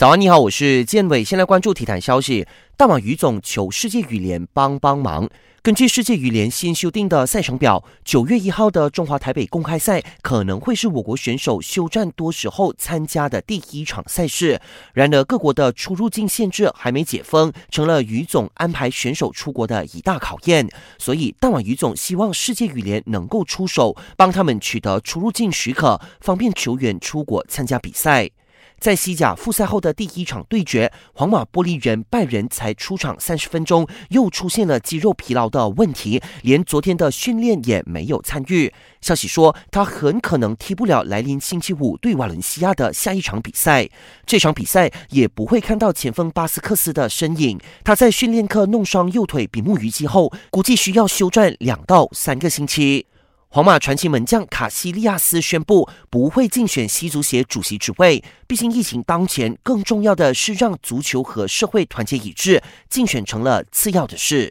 早安，你好，我是建伟。先来关注体坛消息。大马羽总求世界羽联帮帮忙。根据世界羽联新修订的赛程表，九月一号的中华台北公开赛可能会是我国选手休战多时后参加的第一场赛事。然而，各国的出入境限制还没解封，成了羽总安排选手出国的一大考验。所以，大马羽总希望世界羽联能够出手，帮他们取得出入境许可，方便球员出国参加比赛。在西甲复赛后的第一场对决，皇马玻璃人拜仁才出场三十分钟，又出现了肌肉疲劳的问题，连昨天的训练也没有参与。消息说，他很可能踢不了来临星期五对瓦伦西亚的下一场比赛。这场比赛也不会看到前锋巴斯克斯的身影。他在训练课弄伤右腿比目鱼肌后，估计需要休战两到三个星期。皇马传奇门将卡西利亚斯宣布不会竞选西足协主席职位。毕竟疫情当前，更重要的是让足球和社会团结一致，竞选成了次要的事。